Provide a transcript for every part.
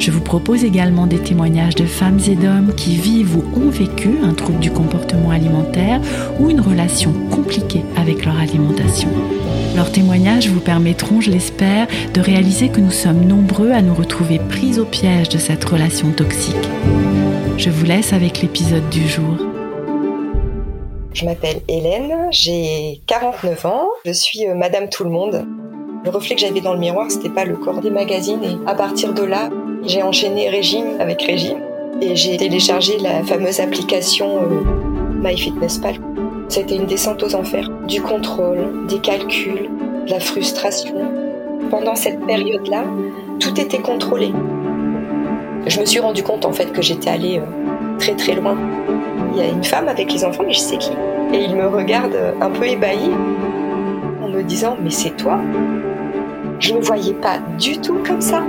Je vous propose également des témoignages de femmes et d'hommes qui vivent ou ont vécu un trouble du comportement alimentaire ou une relation compliquée avec leur alimentation. Leurs témoignages vous permettront, je l'espère, de réaliser que nous sommes nombreux à nous retrouver pris au piège de cette relation toxique. Je vous laisse avec l'épisode du jour. Je m'appelle Hélène, j'ai 49 ans, je suis euh, Madame Tout le Monde. Le reflet que j'avais dans le miroir, c'était pas le corps des magazines et à partir de là, j'ai enchaîné régime avec régime et j'ai téléchargé la fameuse application euh, MyFitnessPal. C'était une descente aux enfers, du contrôle, des calculs, de la frustration. Pendant cette période-là, tout était contrôlé. Je me suis rendu compte en fait que j'étais allée euh, très très loin. Il y a une femme avec les enfants, mais je sais qui. Et il me regarde euh, un peu ébahi en me disant Mais c'est toi? Je ne me voyais pas du tout comme ça.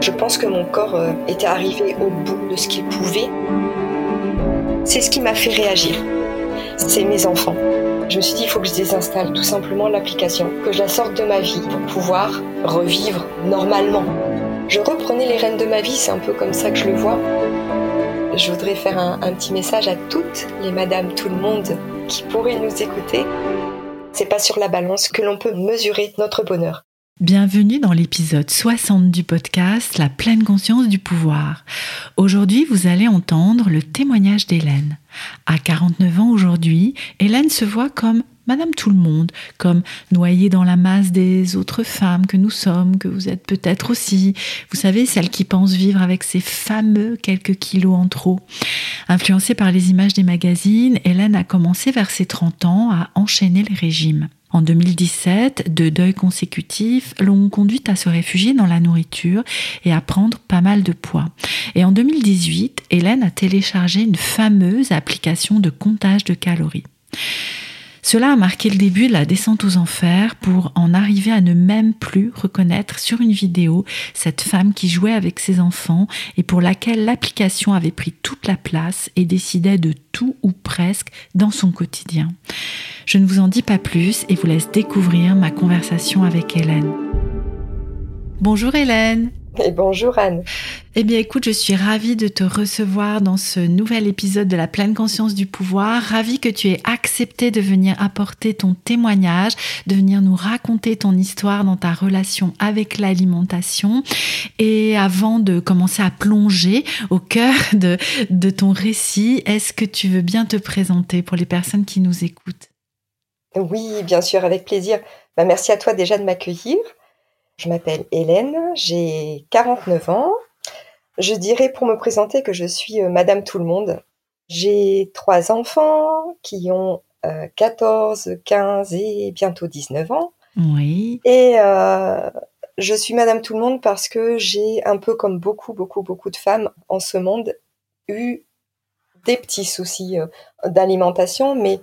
Je pense que mon corps euh, était arrivé au bout de ce qu'il pouvait. C'est ce qui m'a fait réagir. C'est mes enfants. Je me suis dit, il faut que je désinstalle tout simplement l'application, que je la sorte de ma vie pour pouvoir revivre normalement. Je reprenais les rênes de ma vie, c'est un peu comme ça que je le vois. Je voudrais faire un, un petit message à toutes les madames, tout le monde qui pourraient nous écouter. C'est pas sur la balance que l'on peut mesurer notre bonheur. Bienvenue dans l'épisode 60 du podcast La pleine conscience du pouvoir. Aujourd'hui, vous allez entendre le témoignage d'Hélène. À 49 ans aujourd'hui, Hélène se voit comme Madame tout le monde, comme noyée dans la masse des autres femmes que nous sommes, que vous êtes peut-être aussi. Vous savez, celle qui pense vivre avec ces fameux quelques kilos en trop. Influencée par les images des magazines, Hélène a commencé vers ses 30 ans à enchaîner les régimes. En 2017, deux deuils consécutifs l'ont conduite à se réfugier dans la nourriture et à prendre pas mal de poids. Et en 2018, Hélène a téléchargé une fameuse application de comptage de calories. Cela a marqué le début de la descente aux enfers pour en arriver à ne même plus reconnaître sur une vidéo cette femme qui jouait avec ses enfants et pour laquelle l'application avait pris toute la place et décidait de tout ou presque dans son quotidien. Je ne vous en dis pas plus et vous laisse découvrir ma conversation avec Hélène. Bonjour Hélène et bonjour Anne. Eh bien écoute, je suis ravie de te recevoir dans ce nouvel épisode de la pleine conscience du pouvoir. Ravie que tu aies accepté de venir apporter ton témoignage, de venir nous raconter ton histoire dans ta relation avec l'alimentation. Et avant de commencer à plonger au cœur de, de ton récit, est-ce que tu veux bien te présenter pour les personnes qui nous écoutent? Oui, bien sûr, avec plaisir. Bah, merci à toi déjà de m'accueillir. Je m'appelle Hélène, j'ai 49 ans. Je dirais pour me présenter que je suis euh, Madame Tout le Monde. J'ai trois enfants qui ont 14, euh, 15 et bientôt 19 ans. Oui. Et euh, je suis Madame Tout le Monde parce que j'ai un peu comme beaucoup, beaucoup, beaucoup de femmes en ce monde eu des petits soucis d'alimentation, mais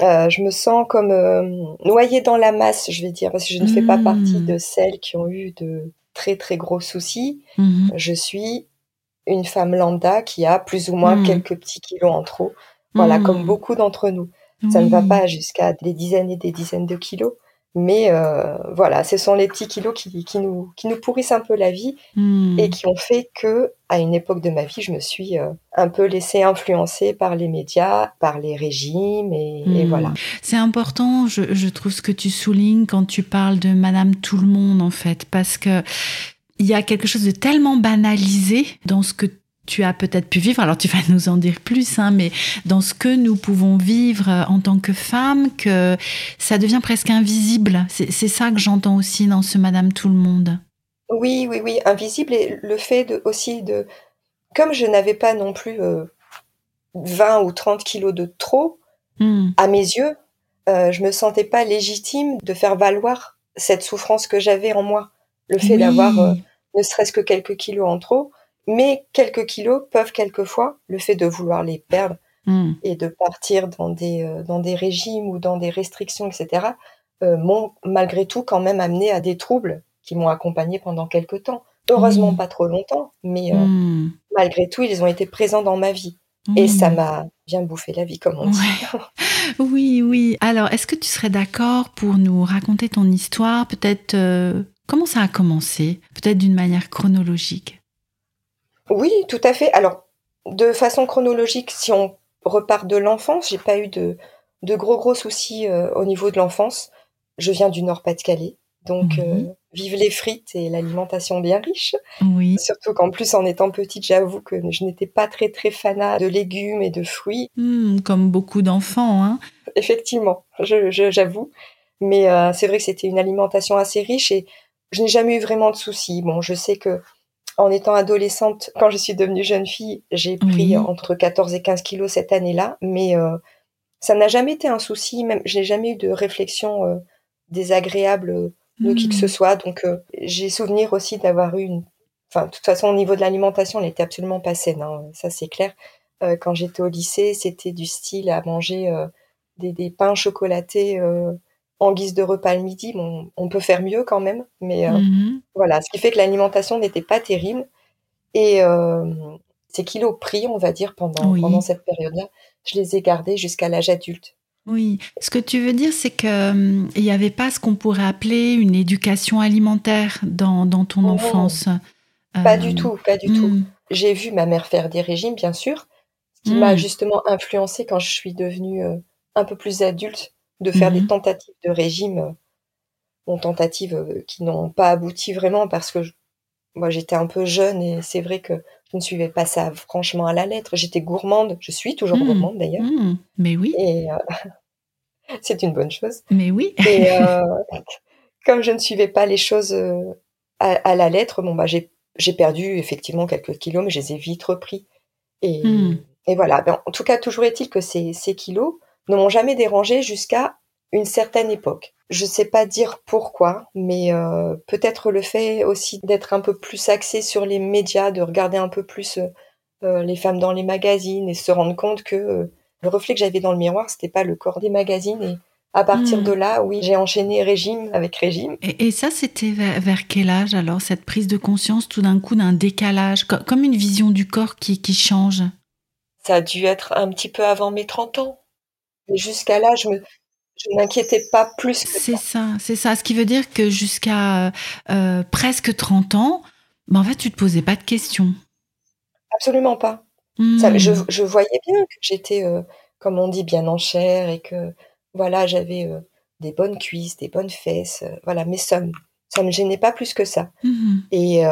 euh, je me sens comme euh, noyée dans la masse, je vais dire, parce que je ne fais pas partie mmh. de celles qui ont eu de très très gros soucis. Mmh. Je suis une femme lambda qui a plus ou moins mmh. quelques petits kilos en trop. Voilà, comme beaucoup d'entre nous. Ça ne va pas jusqu'à des dizaines et des dizaines de kilos, mais euh, voilà, ce sont les petits kilos qui, qui, nous, qui nous pourrissent un peu la vie mmh. et qui ont fait que, à une époque de ma vie, je me suis euh, un peu laissée influencer par les médias, par les régimes et, et mmh. voilà. C'est important, je, je trouve ce que tu soulignes quand tu parles de Madame Tout le Monde en fait, parce que il y a quelque chose de tellement banalisé dans ce que tu as peut-être pu vivre, alors tu vas nous en dire plus, hein, mais dans ce que nous pouvons vivre euh, en tant que femmes, que ça devient presque invisible. C'est ça que j'entends aussi dans ce Madame Tout le Monde. Oui, oui, oui, invisible et le fait de, aussi de, comme je n'avais pas non plus 20 euh, ou 30 kilos de trop, hmm. à mes yeux, euh, je me sentais pas légitime de faire valoir cette souffrance que j'avais en moi. Le fait d'avoir ne serait-ce que quelques kilos en trop, mais quelques kilos peuvent quelquefois, le fait de vouloir les perdre Hmm. et de partir dans des, euh, dans des régimes ou dans des restrictions, etc., euh, m'ont malgré tout quand même amené à des troubles qui m'ont accompagné pendant quelques temps. Heureusement Hmm. pas trop longtemps, mais euh, Hmm. malgré tout, ils ont été présents dans ma vie. Et ça m'a bien bouffé la vie, comme on dit. Oui, oui. Alors, est-ce que tu serais d'accord pour nous raconter ton histoire Peut-être comment ça a commencé Peut-être d'une manière chronologique? Oui, tout à fait. Alors, de façon chronologique, si on repart de l'enfance, j'ai pas eu de, de gros gros soucis euh, au niveau de l'enfance. Je viens du Nord-Pas-de-Calais, donc Mhm. euh, vive les frites et l'alimentation bien riche. Oui. Surtout qu'en plus, en étant petite, j'avoue que je n'étais pas très très fanat de légumes et de fruits. Hmm, comme beaucoup d'enfants, hein. Effectivement, je, je- j'avoue. Mais euh, c'est vrai que c'était une alimentation assez riche et je n'ai jamais eu vraiment de soucis. Bon, je sais que en étant adolescente, quand je suis devenue jeune fille, j'ai pris entre 14 et 15 kilos cette année-là, mais euh, ça n'a jamais été un souci. Même, je n'ai jamais eu de réflexion euh, désagréable euh, de qui que ce soit. Donc, euh, j'ai souvenir aussi d'avoir eu une. Enfin, de toute façon, au niveau de l'alimentation, elle n'était absolument pas saine, hein, ça c'est clair. Quand j'étais au lycée, c'était du style à manger des, des pains chocolatés en guise de repas le midi. Bon, on peut faire mieux quand même, mais euh, Mhm. voilà. Ce qui fait que l'alimentation n'était pas terrible. Et euh, ces kilos pris, on va dire, pendant, Oui. pendant cette période-là, je les ai gardés jusqu'à l'âge adulte. Oui, ce que tu veux dire, c'est que hum, il n'y avait pas ce qu'on pourrait appeler une éducation alimentaire dans, dans ton Non. enfance. Pas Euh, du tout, pas du tout. hmm, J'ai vu ma mère faire des régimes, bien sûr, ce qui m'a justement influencé quand je suis devenue euh, un peu plus adulte, de faire Mhm. des tentatives de régime, euh, bon, tentatives euh, qui n'ont pas abouti vraiment parce que je- moi j'étais un peu jeune et c'est vrai que je ne suivais pas ça franchement à la lettre. J'étais gourmande, je suis toujours Mm. gourmande d'ailleurs, hmm, Mais oui, et euh, c'est une bonne chose. mais oui. Et euh, comme je ne suivais pas les choses à, à la lettre, bon bah j'ai j'ai perdu effectivement quelques kilos, mais je les ai vite repris. Et, Hmm. et voilà. Ben, en tout cas, toujours est-il que ces, ces kilos ne m'ont jamais dérangé jusqu'à une certaine époque. Je sais pas dire pourquoi, mais euh, peut-être le fait aussi d'être un peu plus axé sur les médias, de regarder un peu plus euh, euh, les femmes dans les magazines et se rendre compte que euh, le reflet que j'avais dans le miroir, c'était pas le corps des magazines. Et à partir Hmm. de là, oui, j'ai enchaîné régime avec régime. Et, et ça, c'était vers, vers quel âge alors, cette prise de conscience tout d'un coup d'un décalage, co- comme une vision du corps qui, qui change? Ça a dû être un petit peu avant mes 30 ans. Et jusqu'à là, je me, je m'inquiétais pas plus que C'est ça. c'est ça. Ce qui veut dire que jusqu'à euh, presque 30 ans, ben en fait, tu te posais pas de questions. Absolument pas. Hmm. Ça, je, je voyais bien que j'étais, euh, comme on dit, bien en chair et que voilà, j'avais euh, des bonnes cuisses, des bonnes fesses, voilà, mais ça ça me gênait pas plus que ça. Mhm. Et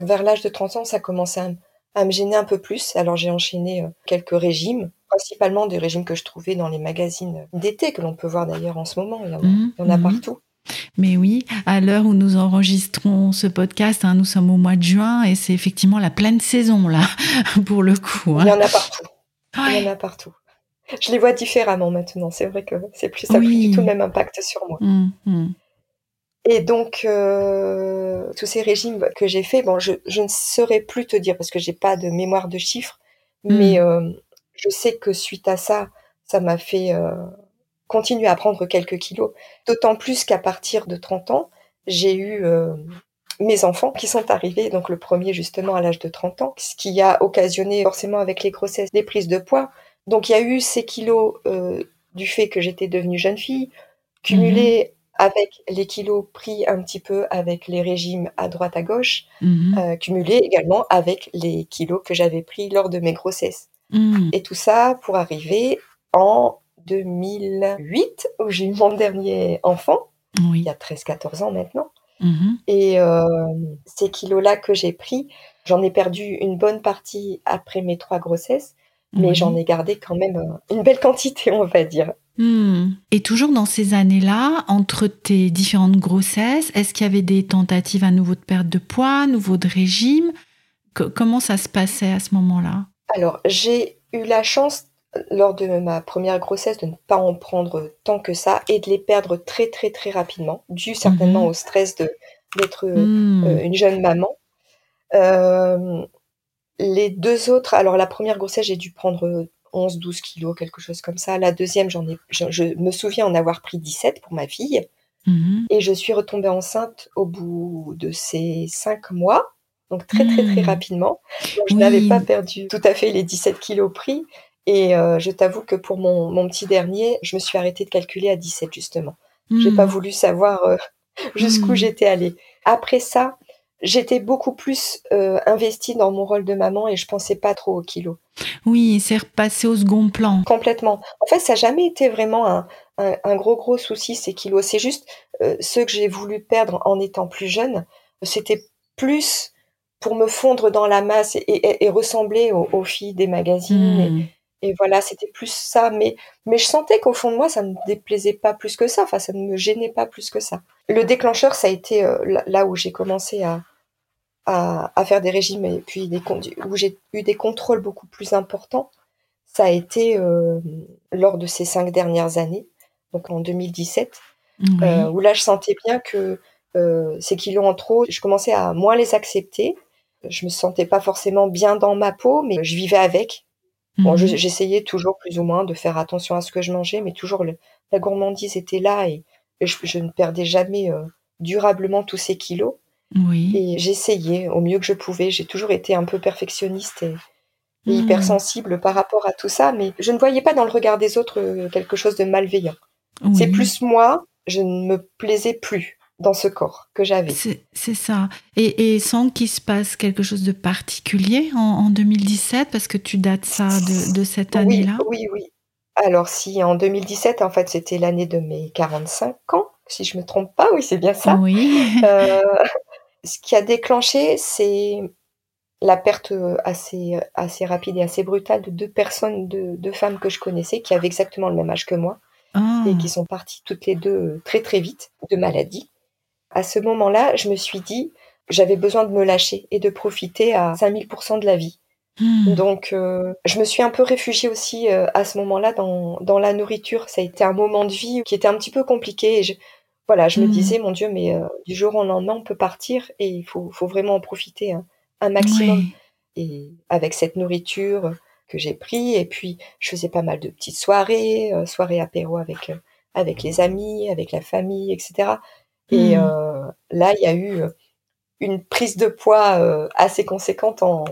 vers l'âge de 30 ans, ça commençait à, me gêner un peu plus. Alors j'ai enchaîné quelques régimes, principalement des régimes que je trouvais dans les magazines d'été, que l'on peut voir d'ailleurs en ce moment. Il y en a, Mhm. il y en a Mhm. partout. Mais oui, à l'heure où nous enregistrons ce podcast, hein, nous sommes au mois de juin et c'est effectivement la pleine saison là, pour le coup. Il y hein. en a partout. Il y en a partout. Je les vois différemment maintenant. C'est vrai que c'est plus, ça n'a plus Oui. du tout le même impact sur moi. Mhm. Et donc, euh, tous ces régimes que j'ai faits, bon, je, je ne saurais plus te dire parce que j'ai pas de mémoire de chiffres, mais euh, je sais que suite à ça, ça m'a fait euh, continuer à prendre quelques kilos. D'autant plus qu'à partir de 30 ans, j'ai eu euh, mes enfants qui sont arrivés, donc le premier justement à l'âge de 30 ans, ce qui a occasionné forcément avec les grossesses des prises de poids. Donc il y a eu ces kilos euh, du fait que j'étais devenue jeune fille, cumulés avec les kilos pris un petit peu avec les régimes à droite à gauche, Mhm. euh, cumulés également avec les kilos que j'avais pris lors de mes grossesses. Mhm. Et tout ça pour arriver en 2008, où j'ai eu mon dernier enfant, il y a 13-14 ans maintenant. Mhm. Et euh, ces kilos-là que j'ai pris, j'en ai perdu une bonne partie après mes trois grossesses, mais j'en ai gardé quand même euh, une belle quantité, on va dire. Hmm. Et toujours dans ces années-là, entre tes différentes grossesses, est-ce qu'il y avait des tentatives à nouveau de perte de poids, nouveau de régime? Co- Comment ça se passait à ce moment-là? Alors, j'ai eu la chance, lors de ma première grossesse, de ne pas en prendre tant que ça et de les perdre très, très, très rapidement, dû certainement Mhm. au stress de, d'être mmh. une jeune maman. les deux autres, alors la première grossesse, j'ai dû prendre 11, 12 kilos, quelque chose comme ça. La deuxième, j'en ai, je, me souviens en avoir pris 17 pour ma fille. Mmh Et je suis retombée enceinte au bout de ces 5 mois. Donc très, très, très mmh. rapidement. je n'avais pas perdu tout à fait les 17 kilos pris. Et euh, je t'avoue que pour mon, mon, petit dernier, je me suis arrêtée de calculer à 17 justement. J'ai pas mmh. voulu savoir euh, jusqu'où j'étais allée. Après ça, j'étais beaucoup plus euh, investie dans mon rôle de maman et je pensais pas trop aux kilos. Oui, c'est repassé au second plan. Complètement. En fait, ça n'a jamais été vraiment un, un, gros gros souci ces kilos. C'est juste ceux que j'ai voulu perdre en étant plus jeune. C'était plus pour me fondre dans la masse et, et, ressembler aux, filles des magazines. Et, hmm. et, voilà, c'était plus ça. Mais, mais je sentais qu'au fond de moi, ça ne me déplaisait pas plus que ça. Enfin, ça ne me gênait pas plus que ça. Le déclencheur, ça a été euh, là où j'ai commencé à, à, faire des régimes et puis des, où j'ai eu des contrôles beaucoup plus importants, ça a été euh, lors de ces cinq dernières années, donc en 2017, euh, où là je sentais bien que ces kilos en trop, je commençais à moins les accepter. Je me sentais pas forcément bien dans ma peau, mais je vivais avec. Bon, mhm. j'essayais toujours plus ou moins de faire attention à ce que je mangeais, mais toujours la gourmandise était là et, je, je, ne perdais jamais durablement tous ces kilos. Oui. Et j'essayais au mieux que je pouvais. J'ai toujours été un peu perfectionniste et, mmh. hypersensible par rapport à tout ça, mais je ne voyais pas dans le regard des autres euh, quelque chose de malveillant. C'est plus moi, je ne me plaisais plus dans ce corps que j'avais. C'est ça. Et, sans qu'il se passe quelque chose de particulier en, 2017, parce que tu dates ça de, cette année-là? Oui, oui, Alors si en 2017, en fait, c'était l'année de mes 45 ans, si je me trompe pas, oui, c'est bien ça. Oui. Euh, ce qui a déclenché, c'est la perte assez, assez rapide et assez brutale de deux personnes, de deux femmes que je connaissais, qui avaient exactement le même âge que moi, ah. et qui sont parties toutes les deux très très vite de maladie. À ce moment-là, je me suis dit, j'avais besoin de me lâcher et de profiter à 5000% de la vie. Hmm. Donc, euh, je me suis un peu réfugiée aussi euh, à ce moment-là dans, dans la nourriture. Ça a été un moment de vie qui était un petit peu compliqué. Et je, voilà, je me mmh. disais, mon Dieu, mais euh, du jour au lendemain, on peut partir et il faut, faut vraiment en profiter un maximum. Et avec cette nourriture que j'ai pris, et puis je faisais pas mal de petites soirées, euh, soirées apéro avec, euh, avec les amis, avec la famille, etc. Et mmh. là, il y a eu une prise de poids assez conséquente en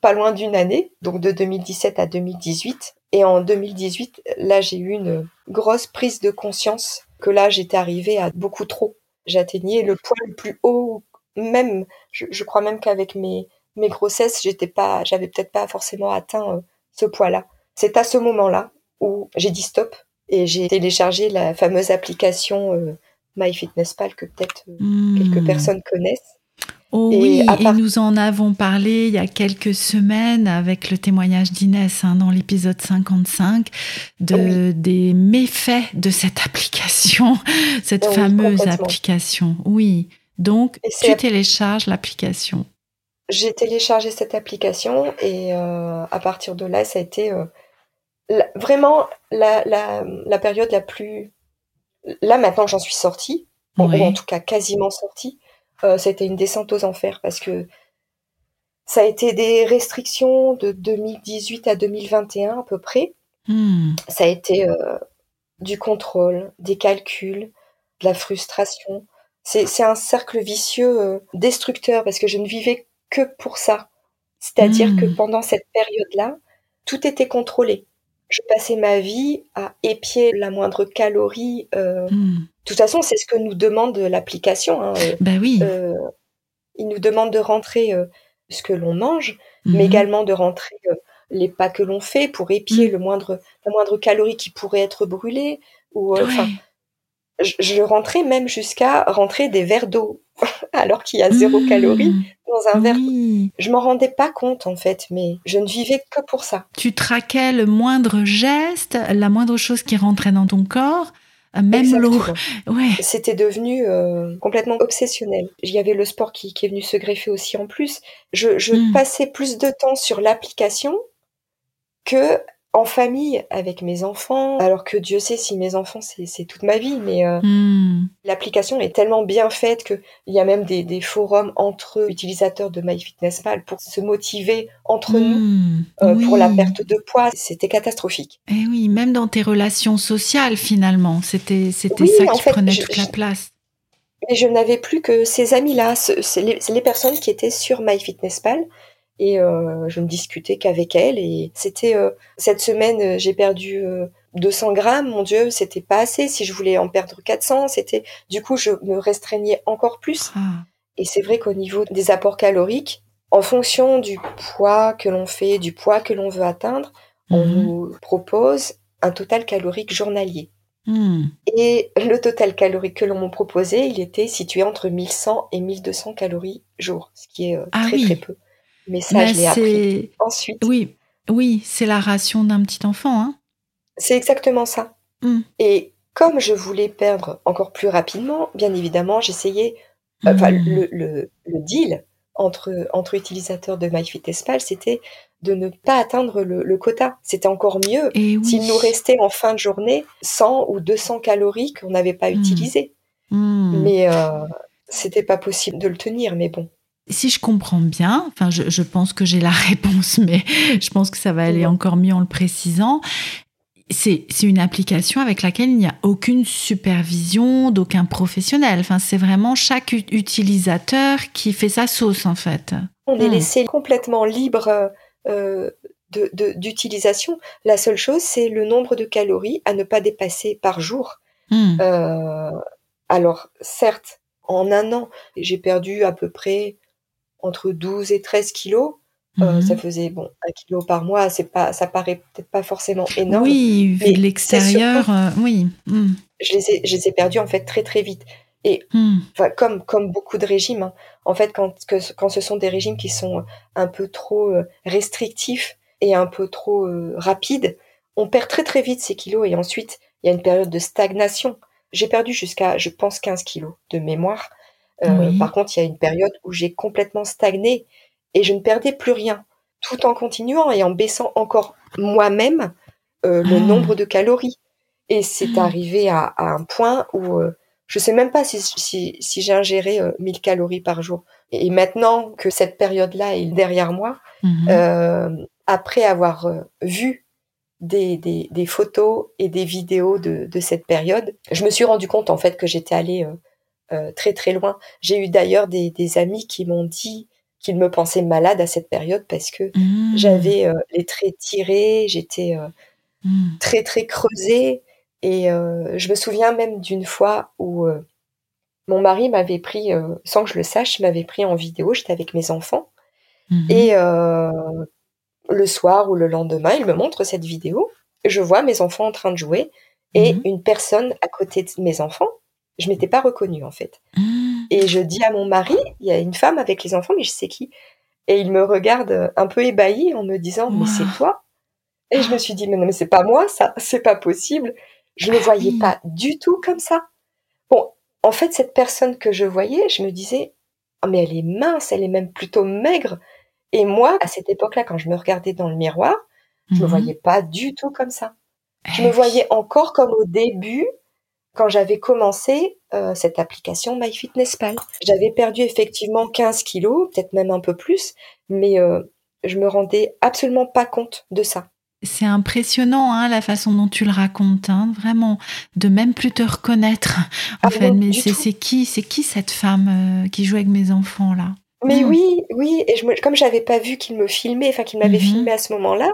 pas loin d'une année, donc de 2017 à 2018. Et en 2018, là, j'ai eu une grosse prise de conscience que là, j'étais arrivée à beaucoup trop. J'atteignais le poids le plus haut, même, je, crois même qu'avec mes, mes grossesses, j'étais pas, j'avais peut-être pas forcément atteint euh, ce poids-là. C'est à ce moment-là où j'ai dit stop et j'ai téléchargé la fameuse application euh, MyFitnessPal que peut-être euh, hmm. quelques personnes connaissent Oh oui, et nous en avons parlé il y a quelques semaines avec le témoignage d'Inès hein, dans l'épisode 55 de, des méfaits de cette application, cette fameuse application. Oui, donc tu télécharges l'application. J'ai téléchargé cette application et euh, à partir de là, ça a été euh, vraiment la, la, la, période la plus... Là maintenant, j'en suis sortie, ou en tout cas quasiment sortie euh, c'était une descente aux enfers parce que ça a été des restrictions de 2018 à 2021 à peu près. Hmm. Ça a été euh, du contrôle, des calculs, de la frustration. C'est un cercle vicieux euh, destructeur parce que je ne vivais que pour ça. C'est-à-dire que hmm. pendant cette période-là, tout était contrôlé. Je passais ma vie à épier la moindre calorie. Euh, hmm. De toute façon, c'est ce que nous demande l'application. Hein. Bah oui. Euh, il nous demande de rentrer ce que l'on mange, mais mhm. également de rentrer les pas que l'on fait pour épier hmm. le moindre, la moindre calorie qui pourrait être brûlée. Ou, enfin, je, rentrais même jusqu'à rentrer des verres d'eau alors qu'il y a zéro mmh. calorie dans un verre. Je m'en rendais pas compte en fait, mais je ne vivais que pour ça. Tu traquais le moindre geste, la moindre chose qui rentrait dans ton corps. Euh, même l'eau. Ouais. C'était devenu euh, complètement obsessionnel. Il y avait le sport qui, est venu se greffer aussi en plus. Je, mmh. passais plus de temps sur l'application que en famille avec mes enfants, alors que Dieu sait si mes enfants c'est toute ma vie, mais euh, Hmm. l'application est tellement bien faite qu'il y a même des, des forums entre utilisateurs de MyFitnessPal pour se motiver entre nous Hmm. euh, pour la perte de poids. C'était catastrophique. Eh oui, même dans tes relations sociales, finalement, c'était c'était Oui, ça qui fait, prenait je- toute la place. Et je n'avais plus que ces amis-là, les, les personnes qui étaient sur MyFitnessPal. Et euh, je ne discutais qu'avec elles. Et c'était euh, cette semaine, euh, j'ai perdu euh, 200 grammes. Mon Dieu, c'était pas assez. Si je voulais en perdre 400, c'était du coup je me restreignais encore plus. Ah. Et c'est vrai qu'au niveau des apports caloriques, en fonction du poids que l'on fait, du poids que l'on veut atteindre, on Mhm. nous propose un total calorique journalier. Hmm. Et le total calorique que l'on m'a proposé, il était situé entre 1100 et 1200 calories jour, ce qui est Ah très oui. très peu. Mais ça, je l'ai appris c'est ensuite. oui, oui, c'est la ration d'un petit enfant, hein. C'est exactement ça. Mm. Et comme je voulais perdre encore plus rapidement, bien évidemment, j'essayais. Enfin, Hmm. le, le, le deal entre, entre utilisateurs de MyFitnessPal, c'était de ne pas atteindre le, le quota. C'était encore mieux oui. s'il nous restait en fin de journée 100 ou 200 calories qu'on n'avait pas Mm. utilisées. Hmm. Mais euh, c'était pas possible de le tenir. Mais bon. Si je comprends bien, enfin, je, je pense que j'ai la réponse, mais je pense que ça va aller encore mieux en le précisant. C'est une application avec laquelle il n'y a aucune supervision d'aucun professionnel. Enfin, c'est vraiment chaque utilisateur qui fait sa sauce, en fait. On est Hmm. laissé complètement libre euh, de- de- d'utilisation. La seule chose, c'est le nombre de calories à ne pas dépasser par jour. Hmm. Euh, alors, certes, en un an, j'ai perdu à peu près entre 12 et 13 kilos. Euh, Mhm. Ça faisait bon un kilo par mois. C'est pas, ça paraît peut-être pas forcément énorme. Oui, vu mais de l'extérieur, euh, oui. Hmm. Je les ai, je les ai perdus en fait très très vite. Et enfin, comme comme beaucoup de régimes, hein. en fait, quand que- quand ce sont des régimes qui sont un peu trop euh, restrictifs et un peu trop euh, rapides, on perd très très vite ces kilos et ensuite il y a une période de stagnation. J'ai perdu jusqu'à, je pense, 15 kilos de mémoire. Euh, Oui. Par contre, il y a une période où j'ai complètement stagné et je ne perdais plus rien, tout en continuant et en baissant encore moi-même euh, le Ah. nombre de calories. Et c'est Ah. arrivé à, à un point où euh, je sais même pas si, si, si j'ai ingéré euh, 1000 calories par jour. Et maintenant que cette période-là est derrière moi, euh, après avoir vu des, des, des photos et des vidéos de, de cette période, je me suis rendu compte en fait que j'étais allée euh, très très loin. J'ai eu d'ailleurs des, des amis qui m'ont dit qu'ils me pensaient malade à cette période parce que Hmm. j'avais euh, les traits tirés, j'étais euh, Hmm. très très creusée et je me souviens même d'une fois où mon mari m'avait pris, sans que je le sache, m'avait pris en vidéo, j'étais avec mes enfants Mhm. et le soir ou le lendemain, il me montre cette vidéo. Je vois mes enfants en train de jouer et une personne à côté de mes enfants. Je m'étais pas reconnue en fait. Hmm. Et je dis à mon mari, il y a une femme avec les enfants, mais je sais qui. Et il me regarde euh, un peu ébahi en me disant, mais c'est toi? Et je me suis dit, mais non, mais c'est pas moi, ça, c'est pas possible. Je ne Ah voyais pas du tout comme ça. Bon, en fait, cette personne que je voyais, je me disais, Ah, mais elle est mince, elle est même plutôt maigre. Et moi, à cette époque-là, quand je me regardais dans le miroir, je me Mhm. voyais pas du tout comme ça. Je me voyais encore comme au début, quand j'avais commencé euh, cette application MyFitnessPal. J'avais perdu effectivement 15 kilos, peut-être même un peu plus, mais euh, je me rendais absolument pas compte de ça. C'est impressionnant hein, la façon dont tu le racontes, hein, vraiment, de même plus te reconnaître. En Ah fait, non, mais c'est qui, c'est qui cette femme euh, qui joue avec mes enfants là? Mais Mm. oui, oui, et je me, comme j'avais pas vu qu'il me filmait, enfin qu'il m'avait Mhm. filmé à ce moment-là,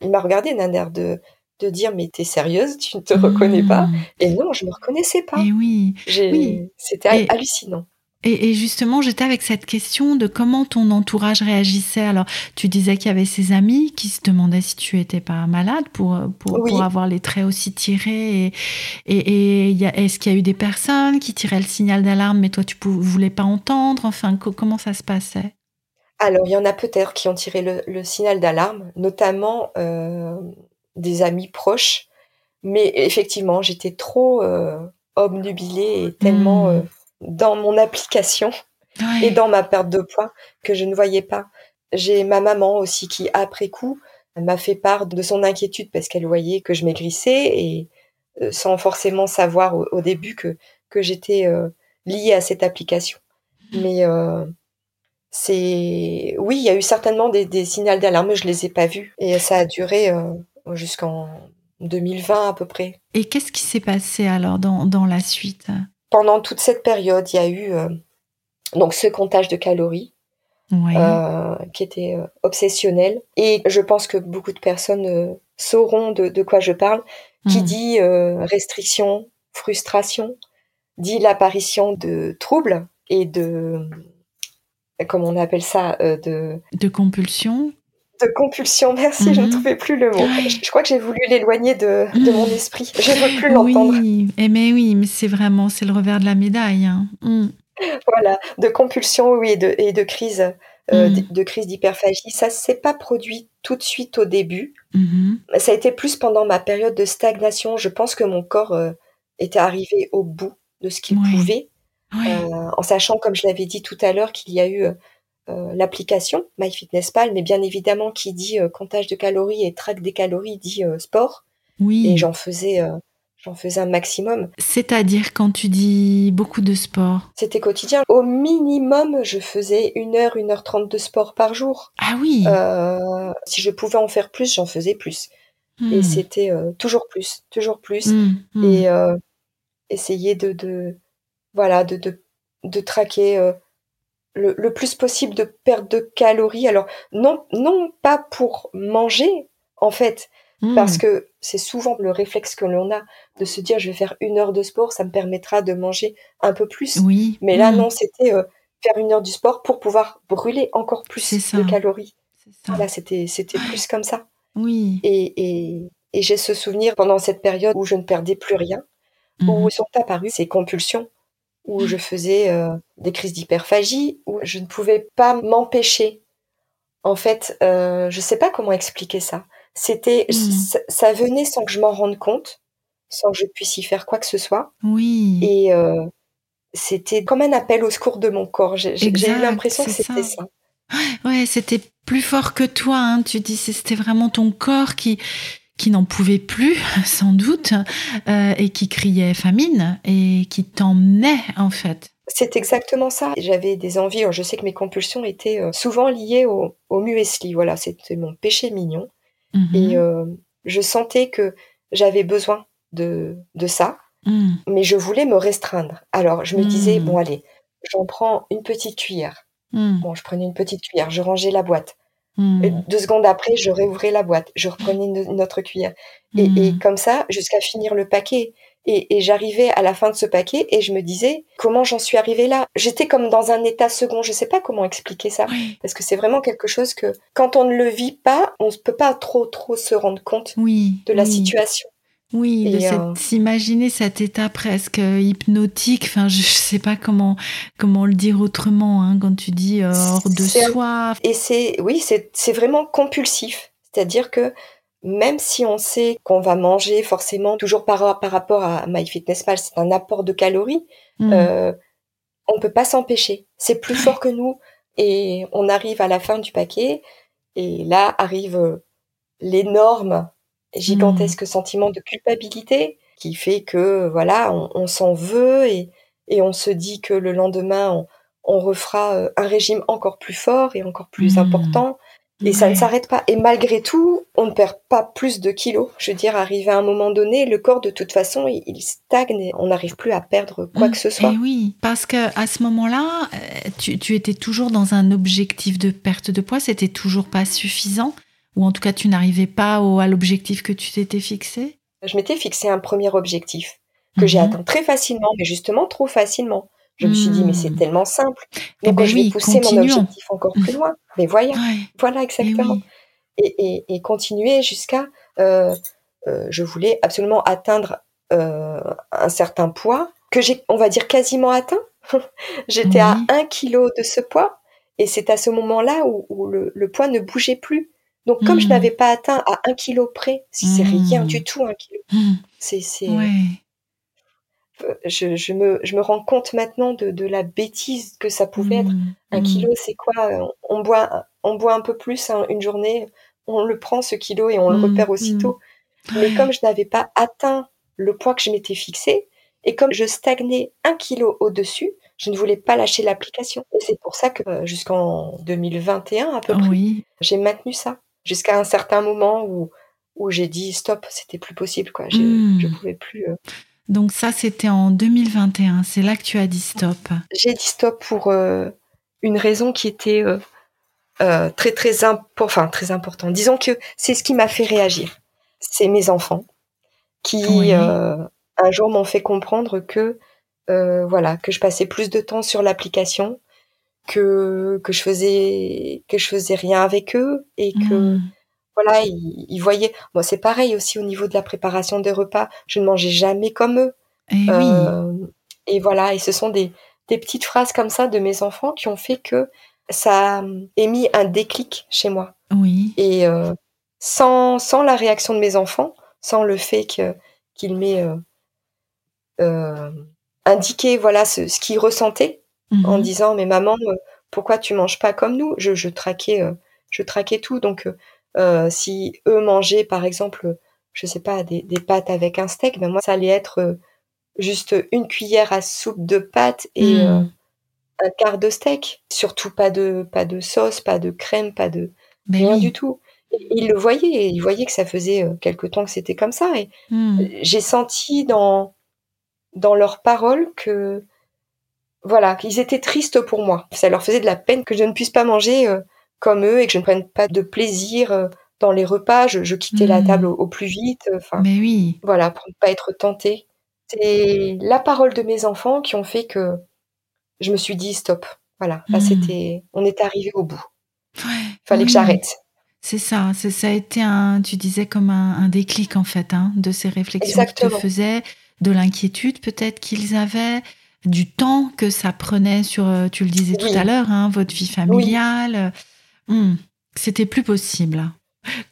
il m'a regardé d'un air de, de dire mais t'es sérieuse, tu ne te reconnais pas Mm. Et non, je me reconnaissais pas. Et oui. Oui. C'était Et- hallucinant. Et, et justement, j'étais avec cette question de comment ton entourage réagissait. Alors, tu disais qu'il y avait ces amis qui se demandaient si tu étais pas malade pour, pour, Oui. pour avoir les traits aussi tirés. Et, est-ce qu'il y a eu des personnes qui tiraient le signal d'alarme, mais toi, tu pou- voulais pas entendre? Enfin, co- comment ça se passait? Alors, il y en a peut-être qui ont tiré le, le signal d'alarme, notamment euh, des amis proches. Mais effectivement, j'étais trop euh, obnubilée et tellement Mm. euh, dans mon application et dans ma perte de poids que je ne voyais pas. J'ai ma maman aussi qui, après coup, m'a fait part de son inquiétude parce qu'elle voyait que je maigrissais et sans forcément savoir au, début que, que j'étais liée à cette application. Mais c'est oui, il y a eu certainement des, des signaux d'alarme, je les ai pas vus et ça a duré jusqu'en 2020 à peu près. Et qu'est-ce qui s'est passé alors dans, dans, la suite? Pendant toute cette période, il y a eu euh, donc ce comptage de calories euh, qui était euh, obsessionnel. Et je pense que beaucoup de personnes sauront de, de, quoi je parle. Qui hmm. dit restriction, frustration, dit l'apparition de troubles et de comment on appelle ça de de compulsion de compulsion, merci, je ne mhm. trouvais plus le mot. Je, crois que j'ai voulu l'éloigner de, mon mhm. esprit. Je ne veux plus l'entendre. Oui, eh, mais oui, mais c'est vraiment, c'est le revers de la médaille. Hein. Mm. Voilà, de compulsion, oui, et de, et de crise. Euh, mm. de, crise d'hyperphagie. Ça s'est pas produit tout de suite au début. Mm-hmm. Ça a été plus pendant ma période de stagnation. Je pense que mon corps euh, était arrivé au bout de ce qu'il pouvait, euh, en sachant, comme je l'avais dit tout à l'heure, qu'il y a eu euh, l'application MyFitnessPal, mais bien évidemment, qui dit euh, comptage de calories et traque des calories dit euh, sport. Oui. Et j'en faisais, j'en faisais un maximum. C'est-à-dire quand tu dis beaucoup de sport C'était quotidien. Au minimum, je faisais une heure, une heure trente de sport par jour. Ah oui. si je pouvais en faire plus, j'en faisais plus. Et hmm. c'était toujours plus, toujours plus. Hmm, hmm. Et essayer de, de, voilà, de, de, de traquer le, plus possible de perte de calories. Alors non, non pas pour manger en fait, hmm. parce que c'est souvent le réflexe que l'on a de se dire je vais faire une heure de sport, ça me permettra de manger un peu plus. Oui. Mais là hmm. non, c'était euh, faire une heure du sport pour pouvoir brûler encore plus de calories. Là c'était c'était plus comme ça. Oui. Et, et, et j'ai ce souvenir pendant cette période où je ne perdais plus rien, où mhm. sont apparues ces compulsions où je faisais euh, des crises d'hyperphagie, où je ne pouvais pas m'empêcher. En fait, euh, je ne sais pas comment expliquer ça. C'était, hmm. ça, venait sans que je m'en rende compte, sans que je puisse y faire quoi que ce soit. Oui. Et euh, c'était comme un appel au secours de mon corps. J'ai eu l'impression que c'était ça. Ouais, c'était plus fort que toi. Hein. Tu dis, c'était vraiment ton corps qui qui n'en pouvait plus, sans doute, euh, et qui criait famine et qui t'emmenait en fait. C'est exactement ça. J'avais des envies. Je sais que mes compulsions étaient euh, souvent liées au, au muesli. Voilà, c'était mon péché mignon. Mhm. Et euh, je sentais que j'avais besoin de, de ça, mhm. mais je voulais me restreindre. Alors je me disais, mhm. bon allez, j'en prends une petite cuillère. Bon, je prenais une petite cuillère, je rangeais la boîte. Hmm. Deux secondes après, je réouvrais la boîte, je reprenais une, autre cuillère. Et, hmm. comme ça, jusqu'à finir le paquet. Et, j'arrivais à la fin de ce paquet et je me disais, comment j'en suis arrivée là? J'étais comme dans un état second, je sais pas comment expliquer ça. Parce que c'est vraiment quelque chose que, quand on ne le vit pas, on ne peut pas trop, trop se rendre compte de la situation. Oui, de euh, s'imaginer cet état presque hypnotique. Enfin, je, ne sais pas comment comment le dire autrement hein, quand tu dis euh, hors de soi. Et c'est oui, c'est vraiment compulsif. C'est-à-dire que même si on sait qu'on va manger forcément toujours par par rapport à MyFitnessPal, c'est un apport de calories. Hmm. Euh, on peut pas s'empêcher. C'est plus fort que nous et on arrive à la fin du paquet et là arrive l'énorme gigantesque sentiment de culpabilité qui fait que voilà, on, s'en veut et, et, on se dit que le lendemain on, refera euh, un régime encore plus fort et encore plus mmh. important. Et ça ne s'arrête pas. Et malgré tout, on ne perd pas plus de kilos. Je veux dire, arrivé à un moment donné, le corps, de toute façon, il, stagne et on n'arrive plus à perdre quoi que ce soit. Et oui, parce que à ce moment-là, euh, tu, tu, étais toujours dans un objectif de perte de poids. C'était toujours pas suffisant. Ou en tout cas, tu n'arrivais pas au, à l'objectif que tu t'étais fixé? Je m'étais fixé un premier objectif que j'ai mhm. atteint très facilement, mais justement trop facilement. Je me suis dit, mais c'est hmm. tellement simple. Donc, ben je vais pousser mon objectif encore plus loin. Mais voyons, voilà eh exactement. Et, et, continuer jusqu'à... Euh, euh, je voulais absolument atteindre euh, un certain poids que j'ai, on va dire, quasiment atteint. J'étais à un kilo de ce poids. Et c'est à ce moment-là où, où le, le, poids ne bougeait plus. Donc, comme je hmm. n'avais pas atteint à un kilo près, si c'est rien hmm. du tout, un kilo, hmm. c'est. Euh, je, je, me, je me rends compte maintenant de, de la bêtise que ça pouvait être. Un kilo, c'est quoi on boit, on boit un peu plus hein, une journée, on le prend ce kilo et on le repère aussitôt. Mais comme je n'avais pas atteint le poids que je m'étais fixé, et comme je stagnais un kilo au-dessus, je ne voulais pas lâcher l'application. Et c'est pour ça que euh, jusqu'en 2021 à peu près, j'ai maintenu ça. Jusqu'à un certain moment où, où j'ai dit stop, c'était plus possible. Quoi. Je ne hmm. pouvais plus. Euh. Donc ça, c'était en 2021. C'est là que tu as dit stop. J'ai dit stop pour euh, une raison qui était très, très, enfin, très importante. Disons que c'est ce qui m'a fait réagir. C'est mes enfants qui, un jour, m'ont fait comprendre que euh, voilà, que je passais plus de temps sur l'application, que que je faisais que je faisais rien avec eux et que mmh. voilà, ils, voyaient. Moi, c'est pareil aussi au niveau de la préparation des repas. Je ne mangeais jamais comme eux. Et, eh euh, et voilà, et ce sont des des petites phrases comme ça de mes enfants qui ont fait que ça a émis un déclic chez moi. Oui. Et euh, sans, sans la réaction de mes enfants, sans le fait que qu'ils m'aient euh, indiquer voilà ce, ce qu'ils ressentaient en mhm. disant mais maman euh, pourquoi tu manges pas comme nous? Je, je traquais euh, je traquais tout donc euh, si eux mangeaient par exemple je sais pas des, des pâtes avec un steak ben moi ça allait être juste une cuillère à soupe de pâtes et mhm. un quart de steak surtout pas de pas de sauce pas de crème pas de ben rien du tout ils le voyaient ils voyaient que ça faisait quelque temps que c'était comme ça et mhm. j'ai senti dans dans leurs paroles que voilà, qu'ils étaient tristes pour moi. Ça leur faisait de la peine que je ne puisse pas manger euh, comme eux et que je ne prenne pas de plaisir euh, dans les repas. Je, quittais la hmm. table au, plus vite. Euh, enfin, Mais oui. Voilà, pour ne pas être tentée. C'est la parole de mes enfants qui ont fait que je me suis dit stop. Voilà, là hmm. c'était, on est arrivé au bout. Il fallait que j'arrête. C'est ça, ça a été un, tu disais comme un, déclic en fait, hein, de ces réflexions que tu faisais de l'inquiétude peut-être qu'ils avaient, du temps que ça prenait sur, euh, tu le disais tout à l'heure, hein, votre vie familiale. Hmm, c'était plus possible.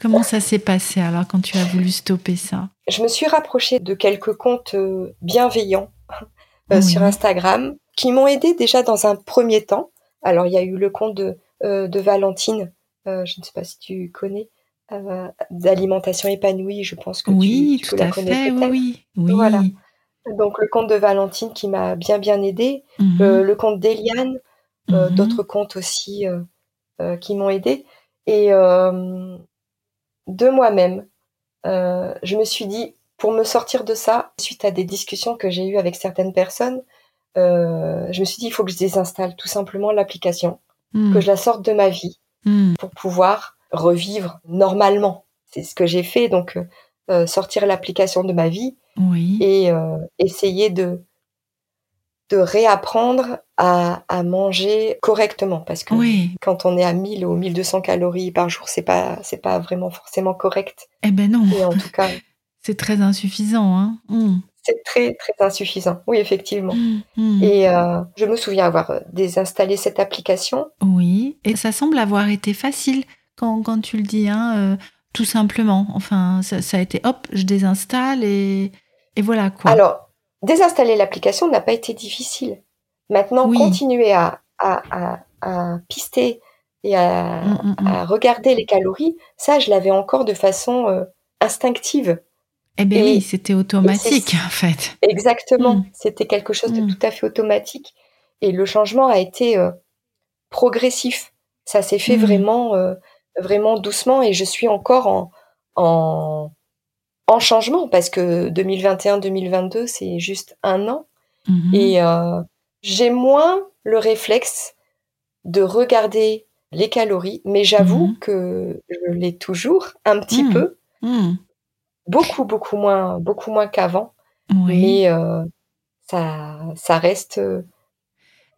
Comment ça s'est passé alors quand tu as voulu stopper ça? Je me suis rapprochée de quelques comptes euh, bienveillants euh, sur Instagram qui m'ont aidé déjà dans un premier temps. Alors il y a eu le compte de, de Valentine, je ne sais pas si tu connais, d'alimentation épanouie, je pense que oui, tu, tout à fait, oui, oui. Voilà. Donc le compte de Valentine qui m'a bien bien aidé, mhm. euh, le compte d'Eliane, euh, mhm. d'autres comptes aussi qui m'ont aidé, et de moi-même, je me suis dit pour me sortir de ça, suite à des discussions que j'ai eues avec certaines personnes, je me suis dit il faut que je désinstalle tout simplement l'application, mhm. que je la sorte de ma vie pour pouvoir revivre normalement. C'est ce que j'ai fait, donc euh, euh, sortir l'application de ma vie et euh, essayer de de réapprendre à, à, manger correctement parce que quand on est à 1000 ou 1200 calories par jour, c'est pas c'est pas vraiment forcément correct. Eh ben non. Et en tout cas, c'est très insuffisant hein. Mmh. C'est très très insuffisant. Oui, effectivement. Mmh, mmh. Et je me souviens avoir désinstallé cette application. Oui, et ça semble avoir été facile quand, tu le dis, hein, euh, tout simplement. Enfin, ça, a été hop, je désinstalle et, et voilà quoi. Alors, désinstaller l'application n'a pas été difficile. Maintenant, continuer à, à, à, pister et à, mm, mm, mm. à, regarder les calories, ça, je l'avais encore de façon euh, instinctive. Eh bien oui, c'était automatique en fait. Exactement, c'était quelque chose de tout à fait automatique. Et le changement a été euh, progressif. Ça s'est fait vraiment vraiment doucement et je suis encore en, en, en changement parce que 2021-2022, c'est juste un an. Mhm. Et euh, j'ai moins le réflexe de regarder les calories, mais j'avoue mhm. que je l'ai toujours un petit mhm. peu. Beaucoup, beaucoup moins, beaucoup moins qu'avant. Mais euh, ça, ça reste,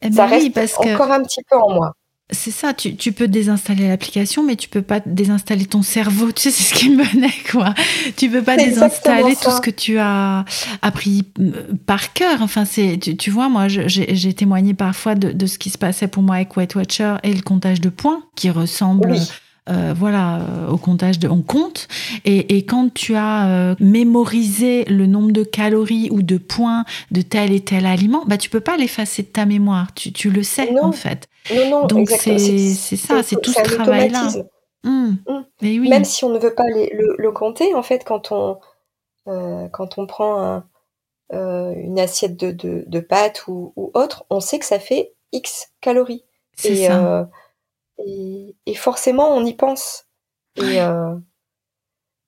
eh ça ben reste encore un petit peu en moi. C'est ça, tu, peux désinstaller l'application, mais tu peux pas désinstaller ton cerveau. Tu sais, c'est ce qui me menait, quoi. Tu peux pas désinstaller tout ce que tu as appris euh, par cœur. Enfin, c'est, tu, vois, moi, j'ai témoigné parfois de, ce qui se passait pour moi avec Weight Watcher et le comptage de points, qui ressemble euh, voilà, euh, au comptage de, on compte. Et, quand tu as euh, mémorisé le nombre de calories ou de points de tel et tel aliment, bah tu peux pas l'effacer de ta mémoire. Tu, tu le sais en fait. Non, non, Donc c'est ça, c'est tout ce travail-là. Mmh. Mmh. Et oui. Même si on ne veut pas les- le, le compter, en fait, quand on, euh, quand on prend un- une assiette de, de, de pâtes ou, ou autre, on sait que ça fait X calories. C'est Et, ça. Euh, et, et forcément, on y pense. Et, euh,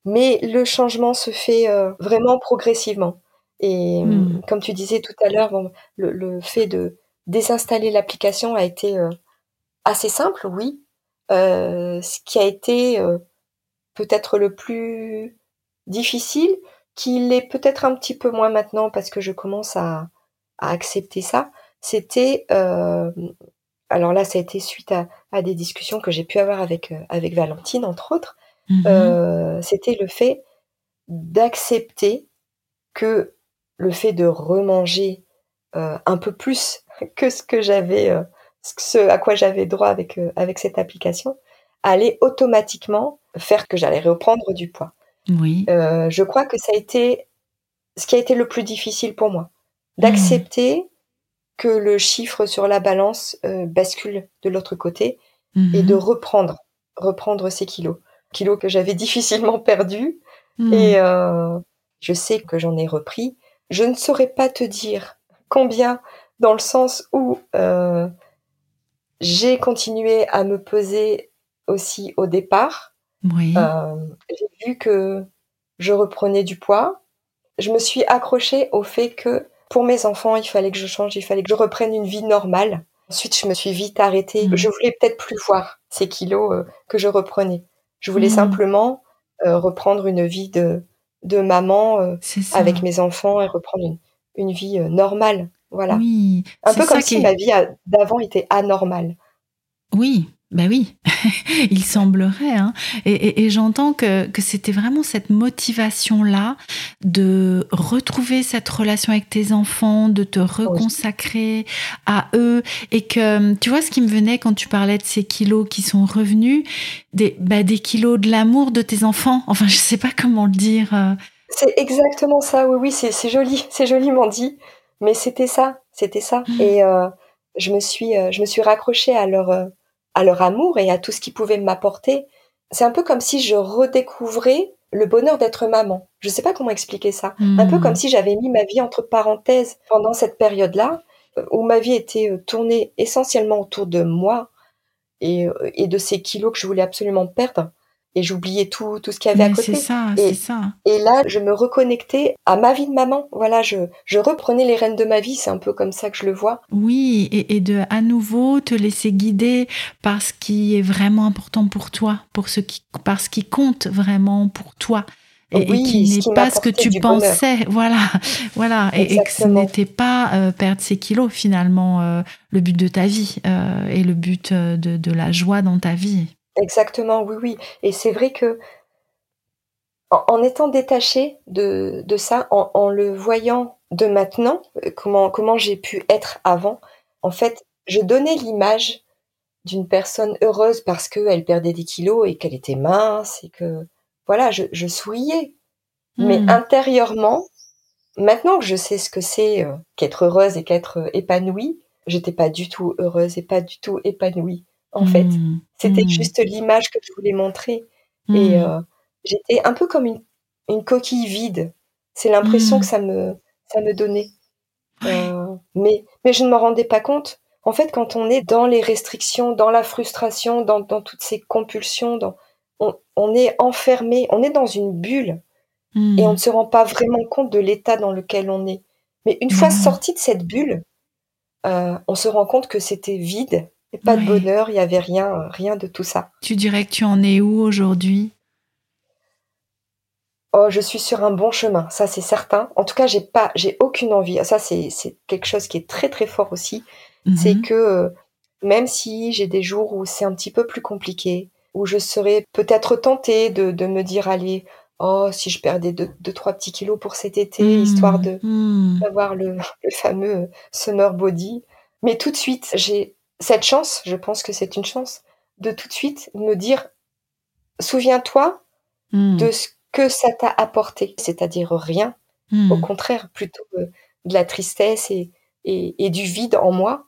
mais le changement se fait euh, vraiment progressivement. Et Mm. comme tu disais tout à l'heure, bon, le, le fait de désinstaller l'application a été euh, assez simple, oui. Euh, ce qui a été euh, peut-être le plus difficile, qui l'est peut-être un petit peu moins maintenant parce que je commence à, à accepter ça, c'était euh, alors là, ça a été suite à, à des discussions que j'ai pu avoir avec, euh, avec Valentine, entre autres. Mhm. Euh, c'était le fait d'accepter que le fait de remanger euh, un peu plus que ce que j'avais, ce à quoi j'avais droit avec, avec cette application, allait automatiquement faire que j'allais reprendre du poids. Oui. Je crois que ça a été ce qui a été le plus difficile pour moi, d'accepter que le chiffre sur la balance euh, bascule de l'autre côté et Mhm. de reprendre, reprendre ces kilos, kilos que j'avais difficilement perdus. Mhm. Et euh, je sais que j'en ai repris. Je ne saurais pas te dire combien, dans le sens où euh, j'ai continué à me peser aussi au départ. Oui. J'ai vu que je reprenais du poids. Je me suis accrochée au fait que pour mes enfants, il fallait que je change, il fallait que je reprenne une vie normale. Ensuite, je me suis vite arrêtée. Mm. Je voulais peut-être plus voir ces kilos euh, que je reprenais. Je voulais Mm. simplement euh, reprendre une vie de, de maman euh, avec mes enfants et reprendre une, une vie normale. Voilà. Oui. Un peu comme si ma vie d'avant était anormale. Oui, bah oui, il semblerait. Hein. Et, et- et j'entends que, que c'était vraiment cette motivation-là de retrouver cette relation avec tes enfants, de te reconsacrer à eux. Et que, tu vois, ce qui me venait quand tu parlais de ces kilos qui sont revenus, des, bah, des kilos de l'amour de tes enfants. Enfin, je sais pas comment le dire. euh. C'est exactement ça, oui, oui, c'est c'est joli, c'est joliment dit, mais c'était ça, c'était ça. Mhm. Et euh, je me suis, euh, je me suis raccrochée à leur, euh, à leur amour et à tout ce qu'ils pouvaient m'apporter. C'est un peu comme si je redécouvrais le bonheur d'être maman. Je sais pas comment expliquer ça. Un peu Hmm. comme si j'avais mis ma vie entre parenthèses pendant cette période-là, où ma vie était euh, tournée essentiellement autour de moi et, euh, et de ces kilos que je voulais absolument perdre. Et j'oubliais tout, tout ce qu'il y avait à côté. c'est ça, Et- c'est ça. Et là, je me reconnectais à ma vie de maman. Voilà, je, je reprenais les rênes de ma vie. C'est un peu comme ça que je le vois. Oui, et, et de à nouveau te laisser guider par ce qui est vraiment important pour toi, pour ce qui, par ce qui compte vraiment pour toi. Et, et Oui, qui ce n'est qui pas ce que tu bonheur. pensais, voilà, voilà, et, et que ce n'était pas euh, perdre ses kilos finalement euh, le but de ta vie euh, et le but euh, de, de la joie dans ta vie. Exactement, oui, oui. Et c'est vrai que en, en étant détachée de, de ça, en, en le voyant de maintenant, euh, comment, comment j'ai pu être avant, en fait, je donnais l'image d'une personne heureuse parce qu'elle perdait des kilos et qu'elle était mince et que, voilà, je, je souriais. Mais Hmm. intérieurement, maintenant que je sais ce que c'est euh, qu'être heureuse et qu'être euh, épanouie, j'étais pas du tout heureuse et pas du tout épanouie, en fait. Hmm. C'était Hmm. juste l'image que je voulais montrer. Et Hmm. euh, j'étais un peu comme une, une coquille vide. C'est l'impression que ça me, ça me donnait. Euh, mais, mais je ne m'en rendais pas compte. En fait, quand on est dans les restrictions, dans la frustration, dans, dans toutes ces compulsions, dans, on, on est enfermé, on est dans une bulle et on ne se rend pas vraiment compte de l'état dans lequel on est. Mais une fois sorti de cette bulle, euh, on se rend compte que c'était vide, et pas de bonheur, il y avait rien, rien de tout ça. Tu dirais que tu en es où aujourd'hui? Oh, je suis sur un bon chemin, ça c'est certain. En tout cas, j'ai pas, j'ai aucune envie. Ça c'est c'est quelque chose qui est très très fort aussi. C'est Mhm. que euh, même si j'ai des jours où c'est un petit peu plus compliqué, où je serais peut-être tentée de, de me dire allez, oh si je perdais deux, deux trois petits kilos pour cet été, Hmm. histoire de Hmm. d'avoir le, le fameux summer body. Mais tout de suite, j'ai cette chance, je pense que c'est une chance, de tout de suite me dire, souviens-toi Hmm. de ce que ça t'a apporté, c'est-à-dire rien, Hmm. au contraire, plutôt euh, de la tristesse et, et, et du vide en moi.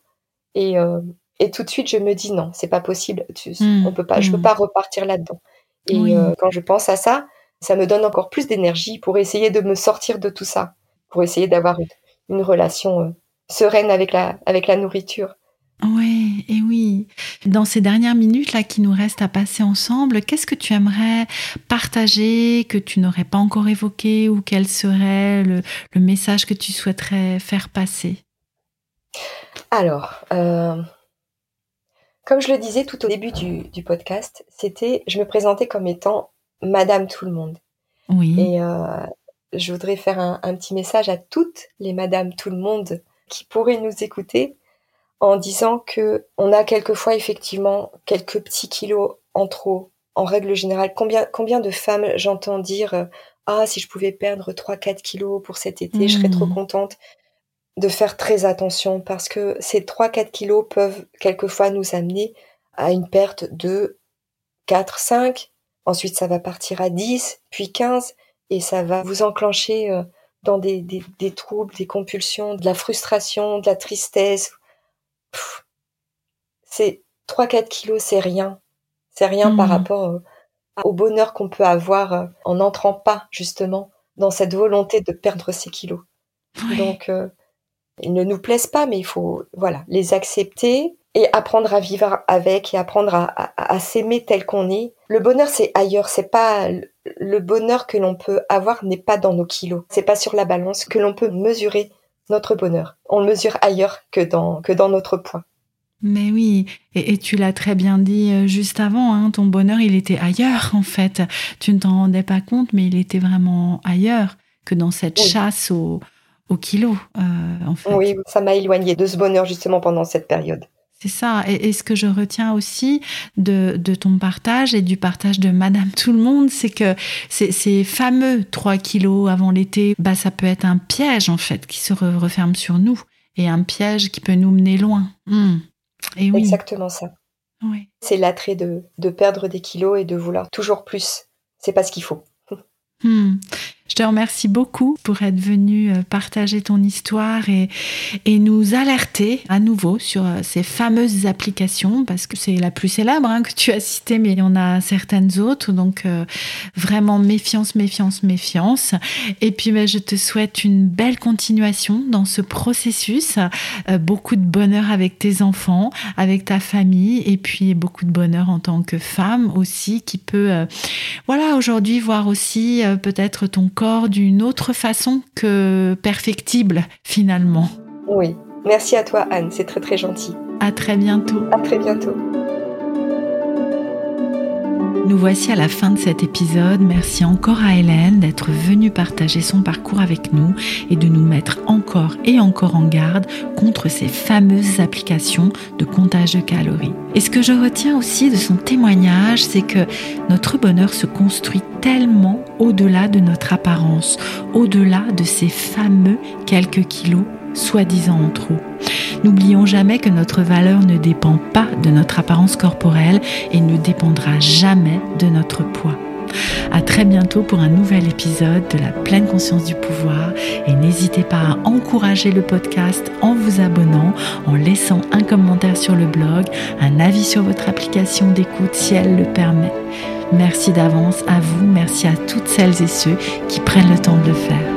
Et, euh, Et tout de suite, je me dis non, c'est pas possible. Mmh, on peut pas, je peux mmh. pas repartir là-dedans. Et Oui. euh, quand je pense à ça, ça me donne encore plus d'énergie pour essayer de me sortir de tout ça, pour essayer d'avoir une, une relation sereine avec la, avec la nourriture. Ouais, et oui. Dans ces dernières minutes là qui nous restent à passer ensemble, qu'est-ce que tu aimerais partager que tu n'aurais pas encore évoqué ou quel serait le, le message que tu souhaiterais faire passer? Alors, euh, comme je le disais tout au début du, du podcast, c'était, je me présentais comme étant Madame Tout le Monde. Oui. Et euh, je voudrais faire un, un petit message à toutes les Madame Tout le Monde qui pourraient nous écouter en disant que on a quelquefois effectivement quelques petits kilos en trop. En règle générale, combien, combien de femmes j'entends dire euh, Ah, si je pouvais perdre 3-4 kilos pour cet été, je serais trop Mhm. contente de faire très attention parce que ces 3-4 kilos peuvent quelquefois nous amener à une perte de 4, 5. Ensuite, ça va partir à 10, puis 15, et ça va vous enclencher euh, dans des, des, des troubles, des compulsions, de la frustration, de la tristesse. C'est 3-4 kilos, c'est rien. C'est rien par Mhm. rapport euh, au bonheur qu'on peut avoir euh, en n'entrant pas justement dans cette volonté de perdre ces kilos. Donc, euh, ils ne nous plaisent pas, mais il faut voilà les accepter et apprendre à vivre avec et apprendre à, à- à s'aimer tel qu'on est. Le bonheur, c'est ailleurs. C'est pas le bonheur que l'on peut avoir n'est pas dans nos kilos. C'est pas sur la balance que l'on peut mesurer notre bonheur. On le mesure ailleurs que dans que dans notre poids. Mais oui, et, et tu l'as très bien dit euh, juste avant, hein, ton bonheur, il était ailleurs en fait. Tu ne t'en rendais pas compte, mais il était vraiment ailleurs que dans cette Oui. chasse au, au kilo, euh, en fait. Oui, ça m'a éloigné de ce bonheur justement pendant cette période. C'est ça. Et, et ce que je retiens aussi de, de ton partage et du partage de Madame Tout le Monde, c'est que ces, ces fameux 3 kilos avant l'été, bah, ça peut être un piège en fait qui se re- referme sur nous et un piège qui peut nous mener loin. Hmm. Et oui. Exactement ça. C'est l'attrait de, de perdre des kilos et de vouloir toujours plus. C'est pas ce qu'il faut. Hmm. Je te remercie beaucoup pour être venu euh, partager ton histoire et, et nous alerter à nouveau sur euh, ces fameuses applications, parce que c'est la plus célèbre hein, que tu as citée, mais il y en a certaines autres. Donc euh, vraiment méfiance, méfiance, méfiance. Et puis ben, je te souhaite une belle continuation dans ce processus, beaucoup de bonheur avec tes enfants, avec ta famille, et puis beaucoup de bonheur en tant que femme aussi, qui peut voilà, aujourd'hui, voir aussi peut-être ton corps d'une autre façon que perfectible, finalement. Oui. Merci à toi, Anne. C'est très très gentil. À très bientôt. À très bientôt. Nous voici à la fin de cet épisode. Merci encore à Hélène d'être venue partager son parcours avec nous et de nous mettre encore et encore en garde contre ces fameuses applications de comptage de calories. Et ce que je retiens aussi de son témoignage, c'est que notre bonheur se construit tellement au-delà de notre apparence, au-delà de ces fameux quelques kilos soi-disant en trop. N'oublions jamais que notre valeur ne dépend pas de notre apparence corporelle et ne dépendra jamais de notre poids. À très bientôt pour un nouvel épisode de la pleine conscience du pouvoir et n'hésitez pas à encourager le podcast en vous abonnant, en laissant un commentaire sur le blog, un avis sur votre application d'écoute si elle le permet. Merci d'avance à vous, merci à toutes celles et ceux qui prennent le temps de le faire.